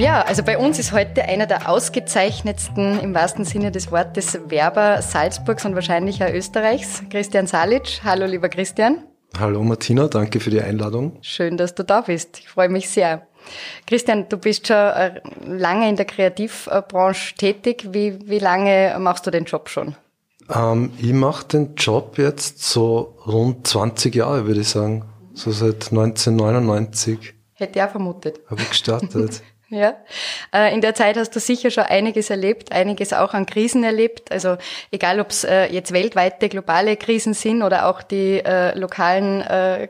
Ja, also bei uns ist heute einer der ausgezeichnetsten, im wahrsten Sinne des Wortes, Werber Salzburgs und wahrscheinlich auch Österreichs, Christian Salic. Hallo, lieber Christian. Hallo Martina, danke für die Einladung. Schön, dass du da bist. Ich freue mich sehr. Christian, du bist schon äh, lange in der Kreativbranche tätig. Wie, wie lange machst du den Job schon? Ähm, ich mache den Job jetzt so rund 20 Jahre, würde ich sagen. So seit 1999. Hätte ich auch vermutet. Habe ich gestartet. Ja, äh, in der Zeit hast du sicher schon einiges erlebt, einiges auch an Krisen erlebt. Also egal, ob es äh, jetzt weltweite globale Krisen sind oder auch die äh, lokalen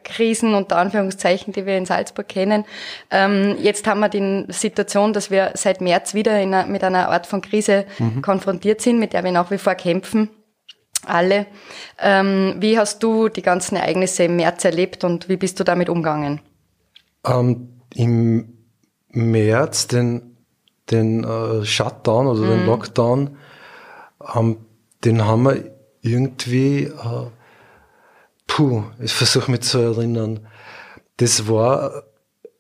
Krisen unter Anführungszeichen, die wir in Salzburg kennen. Ähm, jetzt haben wir die Situation, dass wir seit März wieder einer, mit einer Art von Krise mhm. konfrontiert sind, mit der wir nach wie vor kämpfen. Alle. Ähm, wie hast du die ganzen Ereignisse im März erlebt und wie bist du damit umgegangen? Ähm, Im März den, den äh, Shutdown oder mhm. den Lockdown, ähm, den haben wir irgendwie, äh, puh, ich versuche mich zu erinnern, das war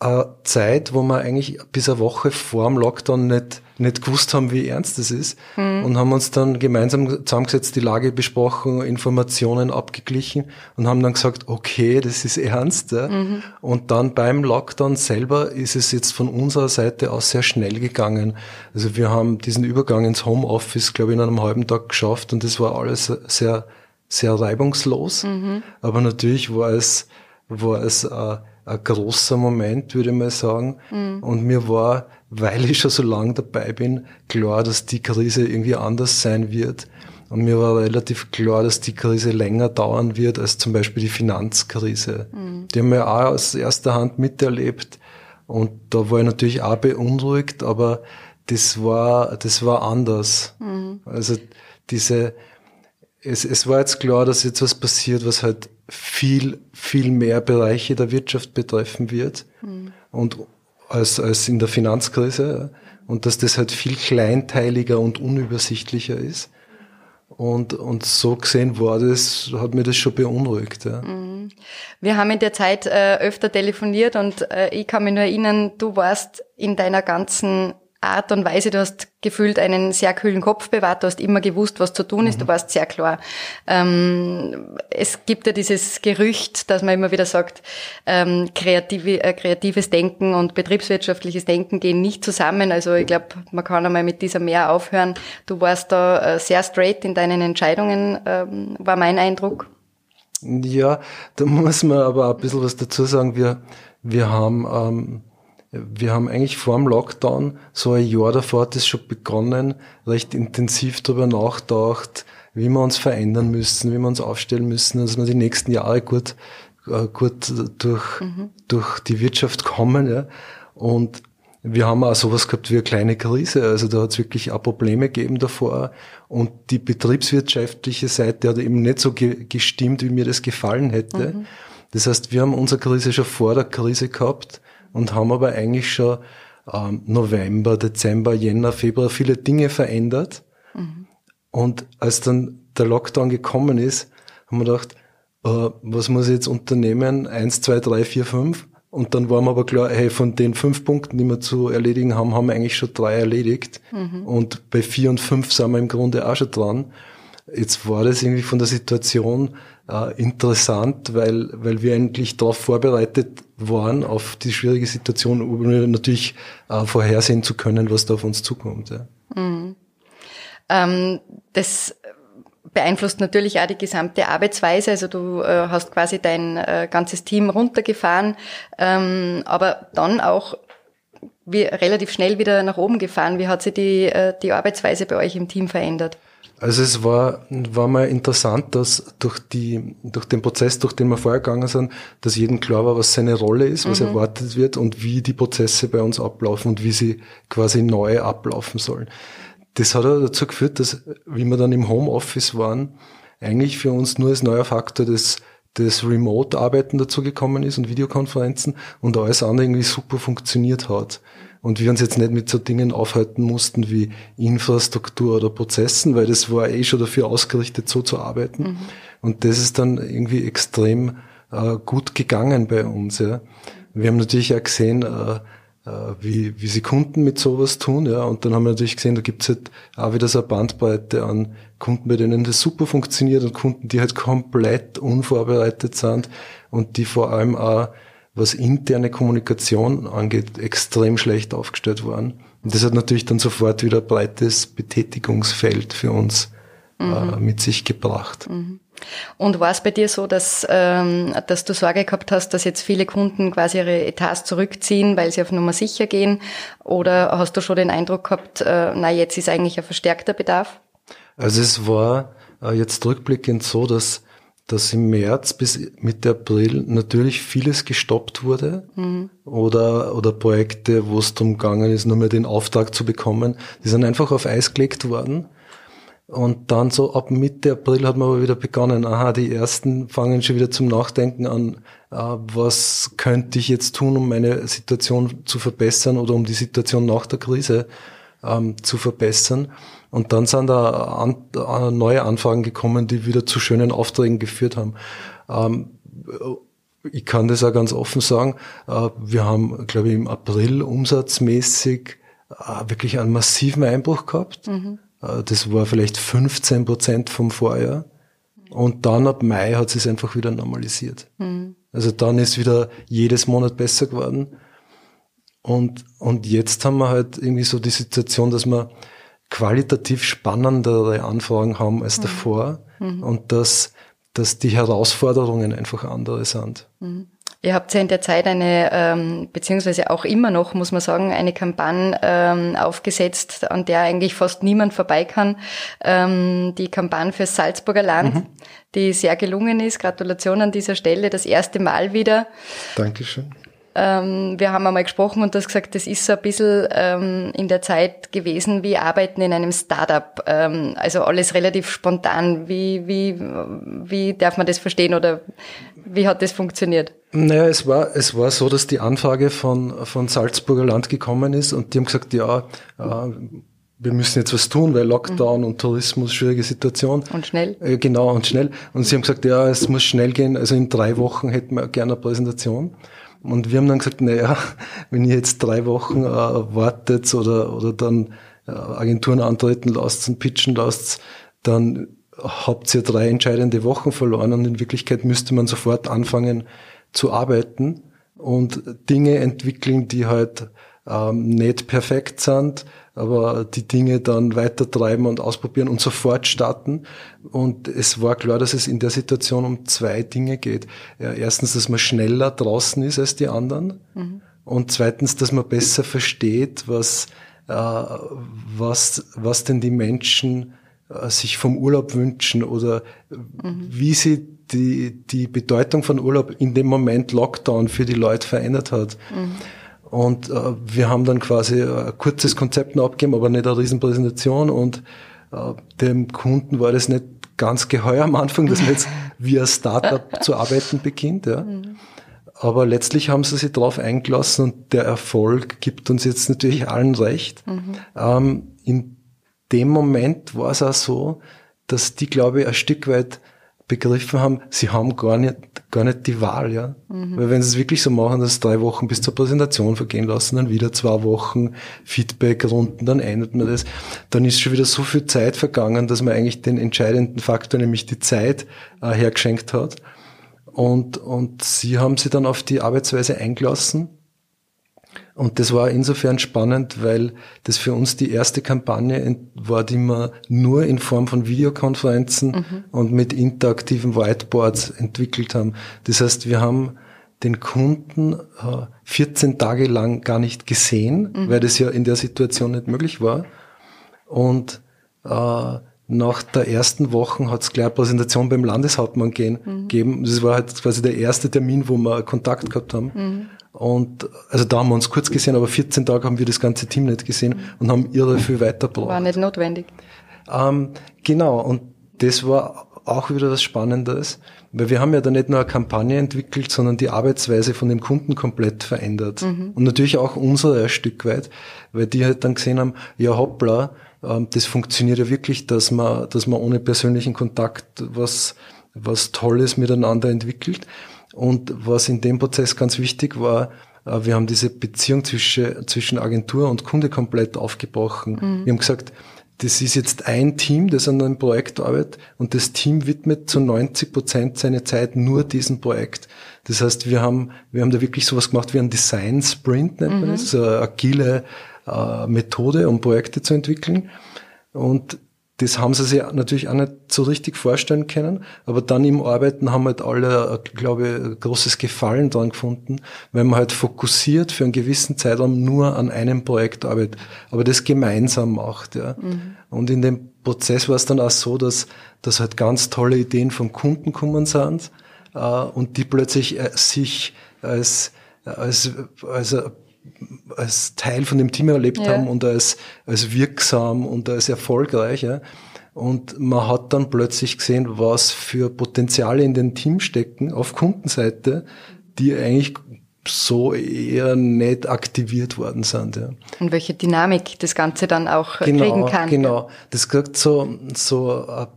eine Zeit, wo wir eigentlich bis eine Woche vor dem Lockdown nicht, nicht gewusst haben, wie ernst es ist. Mhm. Und haben uns dann gemeinsam zusammengesetzt, die Lage besprochen, Informationen abgeglichen und haben dann gesagt, okay, das ist ernst. Ja. Mhm. Und dann beim Lockdown selber ist es jetzt von unserer Seite aus sehr schnell gegangen. Also wir haben diesen Übergang ins Homeoffice, glaube ich, in einem halben Tag geschafft und das war alles sehr, sehr reibungslos. Mhm. Aber natürlich war es, war es, äh, ein großer Moment, würde ich mal sagen. Mhm. Und mir war, weil ich schon so lange dabei bin, klar, dass die Krise irgendwie anders sein wird. Und mir war relativ klar, dass die Krise länger dauern wird als zum Beispiel die Finanzkrise. Mhm. Die haben wir auch aus erster Hand miterlebt. Und da war ich natürlich auch beunruhigt, aber das war, das war anders. Mhm. Also diese, es, es war jetzt klar, dass jetzt was passiert, was halt viel, viel mehr Bereiche der Wirtschaft betreffen wird mhm. und als, als in der Finanzkrise und dass das halt viel kleinteiliger und unübersichtlicher ist. Und, und so gesehen war das, hat mir das schon beunruhigt. Ja. Mhm. Wir haben in der Zeit äh, öfter telefoniert und äh, ich kann mich nur erinnern, du warst in deiner ganzen Art und Weise, du hast gefühlt einen sehr kühlen Kopf bewahrt, du hast immer gewusst, was zu tun ist, mhm. du warst sehr klar. Ähm, es gibt ja dieses Gerücht, dass man immer wieder sagt, ähm, kreative, äh, kreatives Denken und betriebswirtschaftliches Denken gehen nicht zusammen. Also ich glaube, man kann einmal mit dieser mehr aufhören. Du warst da äh, sehr straight in deinen Entscheidungen, ähm, war mein Eindruck. Ja, da muss man aber ein bisschen was dazu sagen. Wir, wir haben ähm, wir haben eigentlich vor dem Lockdown, so ein Jahr davor hat es schon begonnen, recht intensiv darüber nachgedacht, wie wir uns verändern müssen, wie wir uns aufstellen müssen, dass wir die nächsten Jahre gut, äh, gut durch, mhm. durch die Wirtschaft kommen. Ja. Und wir haben auch sowas gehabt wie eine kleine Krise. Also da hat es wirklich auch Probleme gegeben davor. Und die betriebswirtschaftliche Seite hat eben nicht so ge gestimmt, wie mir das gefallen hätte. Mhm. Das heißt, wir haben unsere Krise schon vor der Krise gehabt und haben aber eigentlich schon ähm, November, Dezember, Jänner, Februar viele Dinge verändert. Mhm. Und als dann der Lockdown gekommen ist, haben wir gedacht, äh, was muss ich jetzt unternehmen? Eins, zwei, drei, vier, fünf. Und dann war mir aber klar, hey, von den fünf Punkten, die wir zu erledigen haben, haben wir eigentlich schon drei erledigt. Mhm. Und bei vier und fünf sind wir im Grunde auch schon dran. Jetzt war das irgendwie von der Situation äh, interessant, weil, weil wir eigentlich darauf vorbereitet waren, auf die schwierige Situation, um natürlich äh, vorhersehen zu können, was da auf uns zukommt. Ja. Mhm. Ähm, das beeinflusst natürlich auch die gesamte Arbeitsweise. Also du äh, hast quasi dein äh, ganzes Team runtergefahren, ähm, aber dann auch wie, relativ schnell wieder nach oben gefahren. Wie hat sich die, äh, die Arbeitsweise bei euch im Team verändert? Also es war, war mal interessant, dass durch die, durch den Prozess, durch den wir vorher gegangen sind, dass jedem klar war, was seine Rolle ist, was mhm. erwartet wird und wie die Prozesse bei uns ablaufen und wie sie quasi neu ablaufen sollen. Das hat auch dazu geführt, dass, wie wir dann im Homeoffice waren, eigentlich für uns nur als neuer Faktor das, das Remote-Arbeiten dazugekommen ist und Videokonferenzen und alles andere irgendwie super funktioniert hat und wir uns jetzt nicht mit so Dingen aufhalten mussten wie Infrastruktur oder Prozessen, weil das war eh schon dafür ausgerichtet, so zu arbeiten. Mhm. Und das ist dann irgendwie extrem äh, gut gegangen bei uns. Ja. Wir haben natürlich auch gesehen, äh, äh, wie, wie sie Kunden mit sowas tun, ja. Und dann haben wir natürlich gesehen, da gibt's halt auch wieder so eine Bandbreite an Kunden, bei denen das super funktioniert und Kunden, die halt komplett unvorbereitet sind und die vor allem auch, was interne Kommunikation angeht, extrem schlecht aufgestellt waren. Und das hat natürlich dann sofort wieder ein breites Betätigungsfeld für uns äh, mhm. äh, mit sich gebracht. Mhm. Und war es bei dir so, dass, ähm, dass du Sorge gehabt hast, dass jetzt viele Kunden quasi ihre Etats zurückziehen, weil sie auf Nummer sicher gehen? Oder hast du schon den Eindruck gehabt, äh, na jetzt ist eigentlich ein verstärkter Bedarf? Also es war äh, jetzt rückblickend so, dass, dass im März bis Mitte April natürlich vieles gestoppt wurde mhm. oder, oder Projekte, wo es darum gegangen ist, nur mehr den Auftrag zu bekommen, die sind einfach auf Eis gelegt worden. Und dann so ab Mitte April hat man aber wieder begonnen, aha, die ersten fangen schon wieder zum Nachdenken an, äh, was könnte ich jetzt tun, um meine Situation zu verbessern oder um die Situation nach der Krise ähm, zu verbessern. Und dann sind da an, neue Anfragen gekommen, die wieder zu schönen Aufträgen geführt haben. Ähm, ich kann das auch ganz offen sagen. Äh, wir haben, glaube ich, im April umsatzmäßig äh, wirklich einen massiven Einbruch gehabt. Mhm äh, das war vielleicht 15 Prozent vom Vorjahr. Und dann ab Mai hat es einfach wieder normalisiert. Mhm. Also dann ist wieder jedes Monat besser geworden. Und, und jetzt haben wir halt irgendwie so die Situation, dass wir qualitativ spannendere Anfragen haben als mhm. davor mhm. und dass, dass die Herausforderungen einfach andere sind. Mhm. Ihr habt ja in der Zeit eine, ähm, beziehungsweise auch immer noch, muss man sagen, eine Kampagne ähm, aufgesetzt, an der eigentlich fast niemand vorbei kann. Ähm, die Kampagne fürs Salzburger Land, mhm. die sehr gelungen ist. Gratulation an dieser Stelle, das erste Mal wieder. Dankeschön. Ähm, wir haben einmal gesprochen und du hast gesagt, das ist so ein bisschen ähm, in der Zeit gewesen wie Arbeiten in einem Startup. Ähm, also alles relativ spontan. Wie, wie, wie darf man das verstehen oder wie hat das funktioniert? Naja, es war, es war so, dass die Anfrage von, von Salzburger Land gekommen ist und die haben gesagt, ja, äh, wir müssen jetzt was tun, weil Lockdown mhm. und Tourismus, schwierige Situation. Und schnell. Äh, genau, und schnell. Und sie haben gesagt, ja, es muss schnell gehen. Also in drei Wochen hätten wir gerne eine Präsentation. Und wir haben dann gesagt, naja, wenn ihr jetzt drei Wochen äh, wartet oder, oder dann äh, Agenturen antreten lasst und pitchen lasst, dann habt ihr drei entscheidende Wochen verloren und in Wirklichkeit müsste man sofort anfangen zu arbeiten und Dinge entwickeln, die halt ähm, nicht perfekt sind, aber die Dinge dann weiter treiben und ausprobieren und sofort starten. Und es war klar, dass es in der Situation um zwei Dinge geht. Ja, erstens, dass man schneller draußen ist als die anderen. Mhm. Und zweitens, dass man besser versteht, was, äh, was, was denn die Menschen äh, sich vom Urlaub wünschen oder mhm. wie sie die, die Bedeutung von Urlaub in dem Moment Lockdown für die Leute verändert hat. Mhm. Und äh, wir haben dann quasi ein kurzes Konzept noch abgegeben, aber nicht eine Riesenpräsentation. Und äh, dem Kunden war das nicht ganz geheuer am Anfang, dass man jetzt wie ein Startup zu arbeiten beginnt. Ja. Mhm. Aber letztlich haben sie sich darauf eingelassen und der Erfolg gibt uns jetzt natürlich allen recht. Mhm. Ähm, in dem Moment war es auch so, dass die, glaube ich, ein Stück weit begriffen haben, sie haben gar nicht, gar nicht die Wahl, ja. Mhm. Weil wenn sie es wirklich so machen, dass drei Wochen bis zur Präsentation vergehen lassen, dann wieder zwei Wochen Feedback-Runden, dann ändert man das, dann ist schon wieder so viel Zeit vergangen, dass man eigentlich den entscheidenden Faktor, nämlich die Zeit, äh, hergeschenkt hat. Und, und sie haben sich dann auf die Arbeitsweise eingelassen und das war insofern spannend, weil das für uns die erste Kampagne war, die wir nur in Form von Videokonferenzen mhm. und mit interaktiven Whiteboards entwickelt haben. Das heißt, wir haben den Kunden äh, 14 Tage lang gar nicht gesehen, mhm. weil das ja in der Situation nicht möglich war. Und äh, nach der ersten Woche hat es gleich eine Präsentation beim Landeshauptmann gehen, mhm. gegeben. Das war halt quasi der erste Termin, wo wir Kontakt gehabt haben. Und also da haben wir uns kurz gesehen, aber 14 Tage haben wir das ganze Team nicht gesehen und haben irre viel weitergebracht. War nicht notwendig. Ähm, genau, und das war auch wieder was Spannendes, weil wir haben ja da nicht nur eine Kampagne entwickelt, sondern die Arbeitsweise von dem Kunden komplett verändert. Mhm. Und natürlich auch unsere ein Stück weit, weil die halt dann gesehen haben, ja hoppla, ähm, das funktioniert ja wirklich, dass man, dass man ohne persönlichen Kontakt was, was Tolles miteinander entwickelt. Und was in dem Prozess ganz wichtig war, Äh, wir haben diese Beziehung zwischen, zwischen Agentur und Kunde komplett aufgebrochen. Mhm. Wir haben gesagt, das ist jetzt ein Team, das an einem Projekt arbeitet und das Team widmet zu 90 Prozent seine Zeit nur diesem Projekt. Das heißt, wir haben, wir haben da wirklich sowas gemacht wie ein Design Sprint, nennt man mhm. das, eine agile äh, Methode, um Projekte zu entwickeln. Und das haben sie sich natürlich auch nicht so richtig vorstellen können. Aber dann im Arbeiten haben halt alle, glaube ich, großes Gefallen dran gefunden, weil man halt fokussiert für einen gewissen Zeitraum nur an einem Projekt arbeitet, aber das gemeinsam macht. Ja. Mhm. Und in dem Prozess war es dann auch so, dass, dass halt ganz tolle Ideen vom Kunden kommen sind äh, und die plötzlich äh, sich als, als, als als Teil von dem Team erlebt ja. haben und als, als wirksam und als erfolgreich. Ja. Und man hat dann plötzlich gesehen, was für Potenziale in den Team stecken auf Kundenseite, die eigentlich so eher nicht aktiviert worden sind. Ja. Und welche Dynamik das Ganze dann auch genau, kriegen kann. Genau, das kriegt so, so eine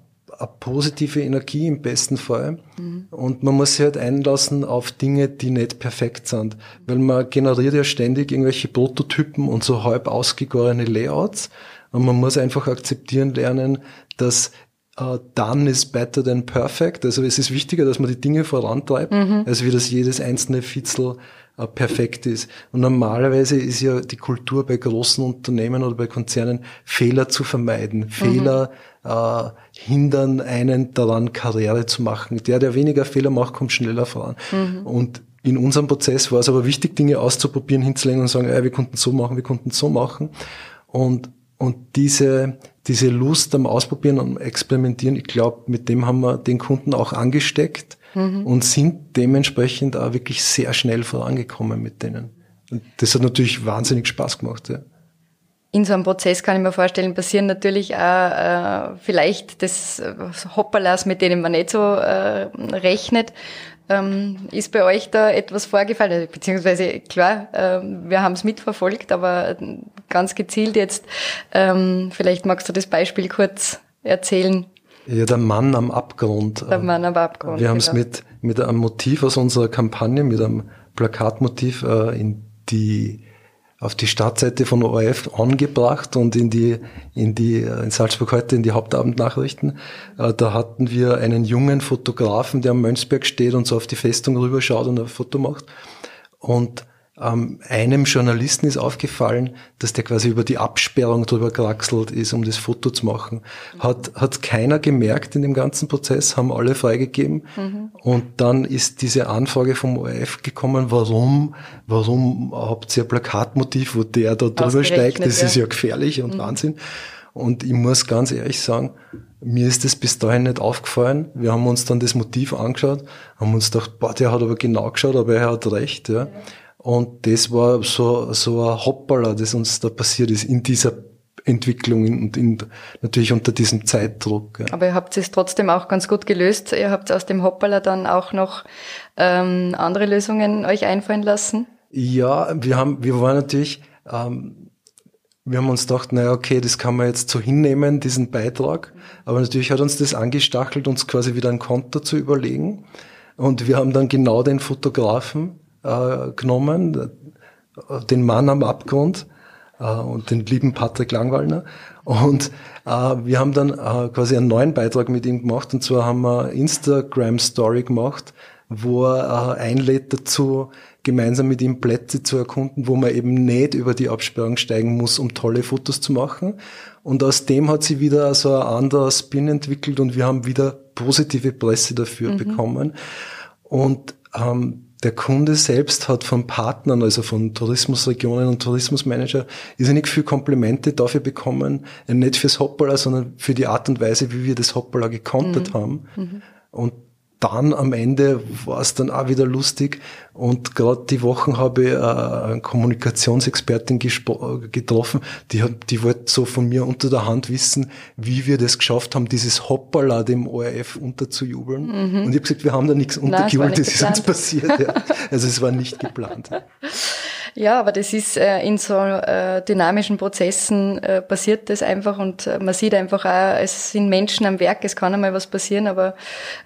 eine positive Energie im besten Fall. Mhm. Und man muss sich halt einlassen auf Dinge, die nicht perfekt sind. Weil man generiert ja ständig irgendwelche Prototypen und so halb ausgegorene Layouts. Und man muss einfach akzeptieren lernen, dass uh, done is better than perfect. Also es ist wichtiger, dass man die Dinge vorantreibt, mhm. als wie das jedes einzelne Fitzel uh, perfekt ist. Und normalerweise ist ja die Kultur bei großen Unternehmen oder bei Konzernen, Fehler zu vermeiden. Mhm. Fehler äh, hindern einen daran, Karriere zu machen. Der, der weniger Fehler macht, kommt schneller voran. Mhm. Und in unserem Prozess war es aber wichtig, Dinge auszuprobieren, hinzulegen und sagen, ey, wir konnten so machen, wir konnten so machen. Und, und diese, diese Lust am Ausprobieren und Experimentieren, ich glaube, mit dem haben wir den Kunden auch angesteckt mhm. und sind dementsprechend auch wirklich sehr schnell vorangekommen mit denen. Und das hat natürlich wahnsinnig Spaß gemacht. Ja in so einem Prozess kann ich mir vorstellen, passieren natürlich auch äh, vielleicht das Hoppalas, mit denen man nicht so äh, rechnet. Ähm, ist bei euch da etwas vorgefallen? Beziehungsweise klar, äh, wir haben es mitverfolgt, aber ganz gezielt jetzt. Ähm, vielleicht magst du das Beispiel kurz erzählen. Ja, der Mann am Abgrund. Der Mann am Abgrund. Wir haben es genau. mit, mit einem Motiv aus unserer Kampagne, mit einem Plakatmotiv äh, in die auf die Startseite von ORF angebracht und in die, in die, in Salzburg heute in die Hauptabendnachrichten. Äh, da hatten wir einen jungen Fotografen, der am Mönchsberg steht und so auf die Festung rüberschaut und ein Foto macht. Und ähm, einem Journalisten ist aufgefallen, dass der quasi über die Absperrung drüber kraxelt ist, um das Foto zu machen. Hat, hat keiner gemerkt in dem ganzen Prozess, haben alle freigegeben. Mhm. Und dann ist diese Anfrage vom ORF gekommen, warum, warum habt ihr ein Plakatmotiv, wo der da drüber steigt? Das ja. ist ja gefährlich und mhm. Wahnsinn. Und ich muss ganz ehrlich sagen, mir ist das bis dahin nicht aufgefallen. Wir haben uns dann das Motiv angeschaut, haben uns gedacht, boah, der hat aber genau geschaut, aber er hat recht. Ja. Und das war so, so ein Hoppala, das uns da passiert ist in dieser Entwicklung und in, natürlich unter diesem Zeitdruck. Ja. Aber ihr habt es trotzdem auch ganz gut gelöst. Ihr habt aus dem Hoppala dann auch noch ähm, andere Lösungen euch einfallen lassen? Ja, wir haben, wir waren natürlich, ähm, wir haben uns gedacht, naja, okay, das kann man jetzt so hinnehmen, diesen Beitrag. Aber natürlich hat uns das angestachelt, uns quasi wieder ein Konto zu überlegen. Und wir haben dann genau den Fotografen äh, genommen, den Mann am Abgrund äh, und den lieben Patrick Langwallner. Und äh, wir haben dann äh, quasi einen neuen Beitrag mit ihm gemacht. Und zwar haben wir Instagram Story gemacht, wo er äh, einlädt dazu, gemeinsam mit ihm Plätze zu erkunden, wo man eben nicht über die Absperrung steigen muss, um tolle Fotos zu machen. Und aus dem hat sie wieder so ein anderer Spin entwickelt und wir haben wieder positive Presse dafür mhm. bekommen. Und ähm, der Kunde selbst hat von Partnern, also von Tourismusregionen und Tourismusmanager, irrsinnig viel Komplimente dafür bekommen, nicht fürs Hoppala, sondern für die Art und Weise, wie wir das Hoppala gekontert mhm. haben. Mhm. Und dann am Ende war es dann auch wieder lustig. Und gerade die Wochen habe ich äh, eine Kommunikationsexpertin getroffen, die hat, die wollte so von mir unter der Hand wissen, wie wir das geschafft haben, dieses Hoppala dem ORF unterzujubeln. Mhm. Und ich habe gesagt, wir haben da nichts untergejubelt, das ist uns passiert. Ja. Also es war nicht geplant. Ja, aber das ist äh, in so äh, dynamischen Prozessen äh, passiert das einfach und man sieht einfach auch, es sind Menschen am Werk, es kann einmal was passieren, aber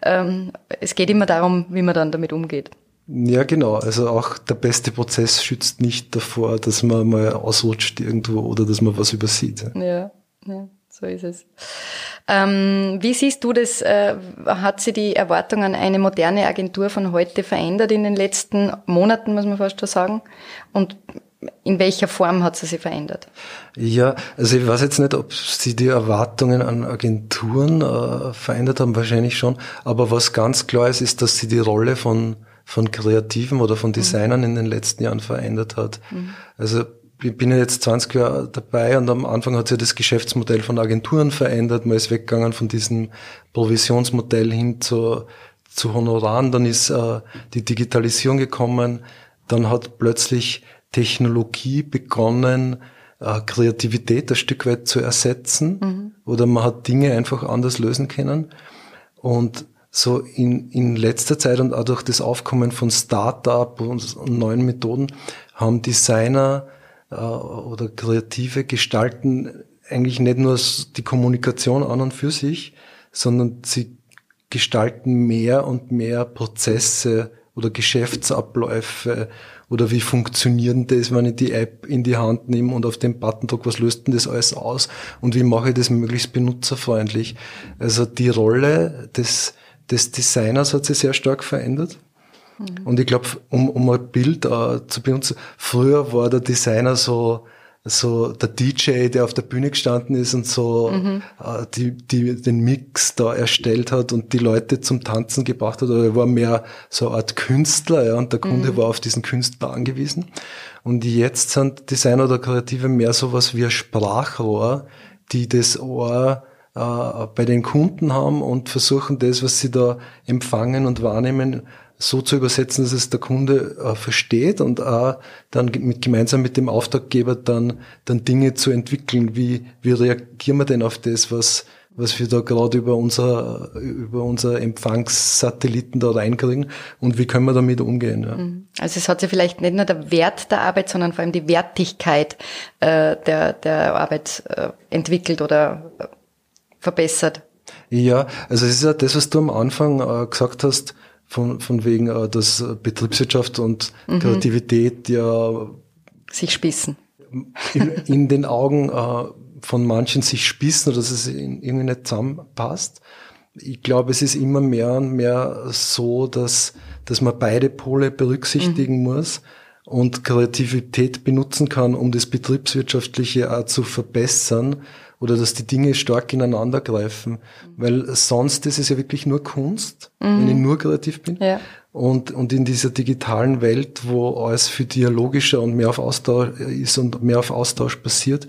ähm, es geht immer darum, wie man dann damit umgeht. Ja, genau. Also auch der beste Prozess schützt nicht davor, dass man mal ausrutscht irgendwo oder dass man was übersieht. Ja, ja so ist es. Ähm, wie siehst du das? Äh, hat sich die Erwartung an eine moderne Agentur von heute verändert in den letzten Monaten, muss man fast schon sagen? Und in welcher Form hat sie sich verändert? Ja, also ich weiß jetzt nicht, ob sie die Erwartungen an Agenturen äh, verändert haben, wahrscheinlich schon. Aber was ganz klar ist, ist, dass sie die Rolle von von Kreativen oder von Designern mhm. in den letzten Jahren verändert hat. Mhm. Also ich bin ja jetzt 20 Jahre dabei und am Anfang hat sich das Geschäftsmodell von Agenturen verändert. Man ist weggegangen von diesem Provisionsmodell hin zu, zu Honoraren. Dann ist äh, die Digitalisierung gekommen. Dann hat plötzlich Technologie begonnen, äh, Kreativität ein Stück weit zu ersetzen. Mhm. Oder man hat Dinge einfach anders lösen können. Und so in, in letzter Zeit und auch durch das Aufkommen von Start-up und, neuen Methoden haben Designer oder kreative Gestalten eigentlich nicht nur die Kommunikation an und für sich, sondern sie gestalten mehr und mehr Prozesse oder Geschäftsabläufe oder wie funktioniert das, wenn ich die App in die Hand nehme und auf den Button drücke, was löst denn das alles aus und wie mache ich das möglichst benutzerfreundlich. Also die Rolle des, des Designers hat sich sehr stark verändert. Mhm. Und ich glaube, um, um ein Bild uh, zu benutzen, früher war der Designer so, so der DJ, der auf der Bühne gestanden ist und so mhm. uh, die, die, den Mix da erstellt hat und die Leute zum Tanzen gebracht hat. Oder er war mehr so eine Art Künstler, ja, und der Kunde mhm. war auf diesen Künstler angewiesen. Und jetzt sind Designer oder Kreative mehr sowas wie ein Sprachrohr, die das Ohr äh, bei den Kunden haben und versuchen das, was sie da empfangen und wahrnehmen, so zu übersetzen, dass es der Kunde äh, versteht und äh, dann mit, gemeinsam mit dem Auftraggeber dann, dann Dinge zu entwickeln. Wie, wie reagieren wir denn auf das, was, was wir da gerade über unser, über unser Empfangssatelliten da reinkriegen und wie können wir damit umgehen? Ja. Mhm. Also es hat sich vielleicht nicht nur der Wert der Arbeit, sondern vor allem die Wertigkeit äh, der, der Arbeit äh, entwickelt oder äh, verbessert. Ja, also es ist ja das, was du am Anfang äh, gesagt hast, von, von wegen, äh, dass Betriebswirtschaft und mhm. Kreativität ja sich spissen. In, in den Augen äh, von manchen sich spissen oder dass es irgendwie nicht zusammenpasst. Ich glaube, es ist immer mehr und mehr so, dass, dass man beide Pole berücksichtigen mhm. muss und Kreativität benutzen kann, um das Betriebswirtschaftliche auch zu verbessern oder dass die Dinge stark ineinander greifen. Weil sonst ist es ja wirklich nur Kunst, mhm. wenn ich nur kreativ bin. Ja. Und, und in dieser digitalen Welt, wo alles viel dialogischer und mehr auf Austausch ist und mehr auf Austausch passiert,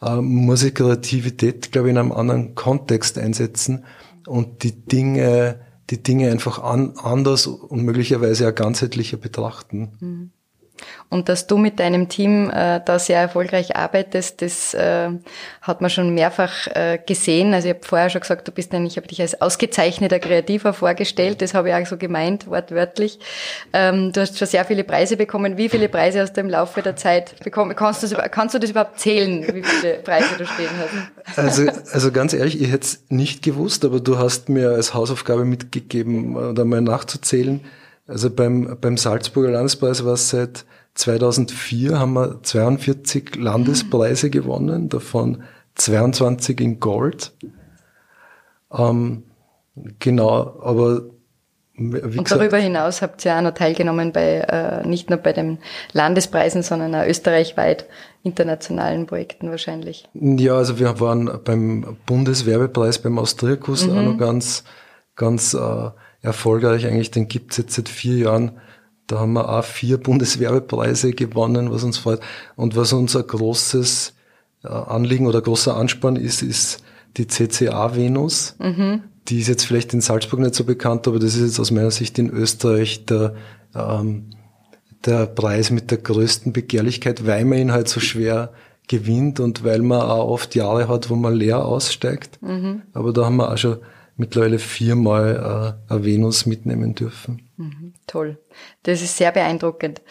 äh, muss ich Kreativität, glaube ich, in einem anderen Kontext einsetzen und die Dinge, die Dinge einfach an, anders und möglicherweise auch ganzheitlicher betrachten. Mhm. Und dass du mit deinem Team äh, da sehr erfolgreich arbeitest, das äh, hat man schon mehrfach äh, gesehen. Also ich habe vorher schon gesagt, du bist eigentlich, ich habe dich als ausgezeichneter Kreativer vorgestellt, das habe ich auch so gemeint, wortwörtlich. Ähm, du hast schon sehr viele Preise bekommen. Wie viele Preise hast du im Laufe der Zeit bekommen? Kannst du das, kannst du das überhaupt zählen, wie viele Preise du stehen hast? Also, also ganz ehrlich, ich hätte es nicht gewusst, aber du hast mir als Hausaufgabe mitgegeben, da mal nachzuzählen. Also beim, beim Salzburger Landespreis war es seit 2004 haben wir 42 Landespreise gewonnen, davon 22 in Gold. Ähm, genau, aber wie und darüber hinaus habt ihr auch noch teilgenommen bei äh, nicht nur bei den Landespreisen, sondern auch österreichweit internationalen Projekten wahrscheinlich. Ja, also wir waren beim Bundeswerbepreis beim Austriakus mhm. auch noch ganz, ganz äh, erfolgreich. Eigentlich, den gibt's jetzt seit vier Jahren da haben wir auch vier Bundeswerbepreise gewonnen, was uns freut. Und was unser großes äh, Anliegen oder großer Anspann ist, ist die CCA Venus. Mhm. Die ist jetzt vielleicht in Salzburg nicht so bekannt, aber das ist jetzt aus meiner Sicht in Österreich der, ähm, der Preis mit der größten Begehrlichkeit, weil man ihn halt so schwer gewinnt und weil man auch oft Jahre hat, wo man leer aussteigt. Mhm. Aber da haben wir auch schon mittlerweile viermal äh, eine Venus mitnehmen dürfen. Mhm, toll. Das ist sehr beeindruckend.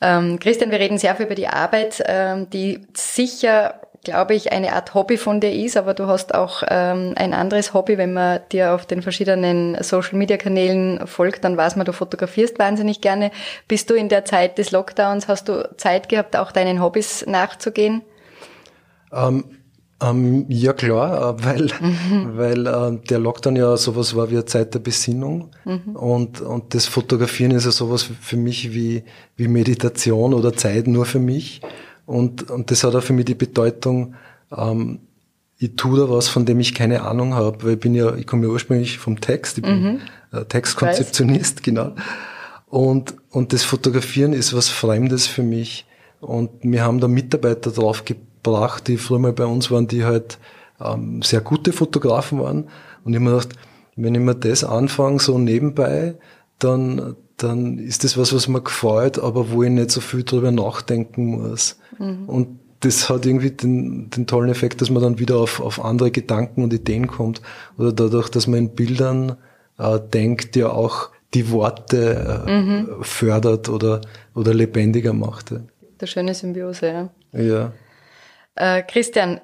Ähm, Christian, wir reden sehr viel über die Arbeit, ähm, die sicher glaube ich, eine Art Hobby von dir ist, aber du hast auch ähm, ein anderes Hobby. Wenn man dir auf den verschiedenen Social-Media-Kanälen folgt, dann weiß man, du fotografierst wahnsinnig gerne. Bist du in der Zeit des Lockdowns, hast du Zeit gehabt, auch deinen Hobbys nachzugehen? Ähm, ähm, ja klar, äh, weil, mhm. weil äh, der Lockdown ja sowas war wie eine Zeit der Besinnung mhm. und, und das Fotografieren ist ja sowas für mich wie, wie Meditation oder Zeit nur für mich. Und, und das hat auch für mich die Bedeutung, ähm, ich tue da was, von dem ich keine Ahnung habe, weil ich bin ja, ich komme ja ursprünglich vom Text, ich bin mhm. Textkonzeptionist, genau. Und, und das Fotografieren ist was Fremdes für mich. Und wir haben da Mitarbeiter drauf gebracht, die früher mal bei uns waren, die halt ähm, sehr gute Fotografen waren. Und ich habe mir gedacht, wenn ich mir das anfange, so nebenbei, dann, dann ist das was, was mir gefällt, aber wo ich nicht so viel drüber nachdenken muss. Mhm. Und das hat irgendwie den, den tollen Effekt, dass man dann wieder auf, auf andere Gedanken und Ideen kommt. Oder dadurch, dass man in Bildern äh, denkt, ja auch die Worte äh, mhm. fördert oder, oder lebendiger macht. Der schöne Symbiose, ja. Ja. Äh, Christian,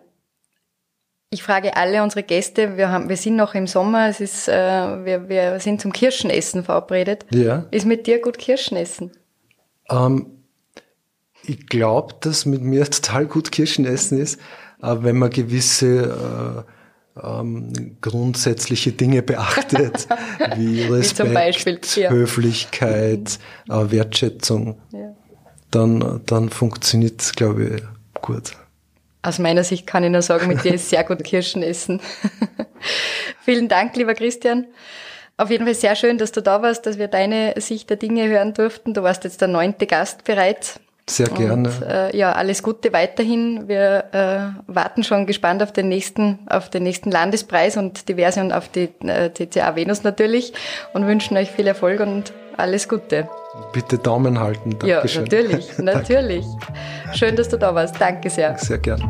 ich frage alle unsere Gäste, wir, haben, wir sind noch im Sommer, es ist, äh, wir, wir sind zum Kirschenessen verabredet. Ja. Ist mit dir gut Kirschenessen? Ähm, ich glaube, dass mit mir total gut Kirschenessen ist, äh, wenn man gewisse äh, ähm, grundsätzliche Dinge beachtet, wie Respekt, wie Beispiel, ja. Höflichkeit, äh, Wertschätzung. Ja. Dann, dann funktioniert es, glaube ich, gut. Aus meiner Sicht kann ich nur sagen, mit dir ist sehr gut Kirschen essen. Vielen Dank, lieber Christian. Auf jeden Fall sehr schön, dass du da warst, dass wir deine Sicht der Dinge hören durften. Du warst jetzt der neunte Gast bereits. Sehr gerne. Und, äh, ja, alles Gute weiterhin. Wir äh, warten schon gespannt auf den nächsten, auf den nächsten Landespreis und diverse und auf die äh, TCA Venus natürlich und wünschen euch viel Erfolg und alles Gute. Bitte Daumen halten. Dankeschön. Ja, natürlich, natürlich. Schön, dass du da warst. Danke sehr. Sehr gern.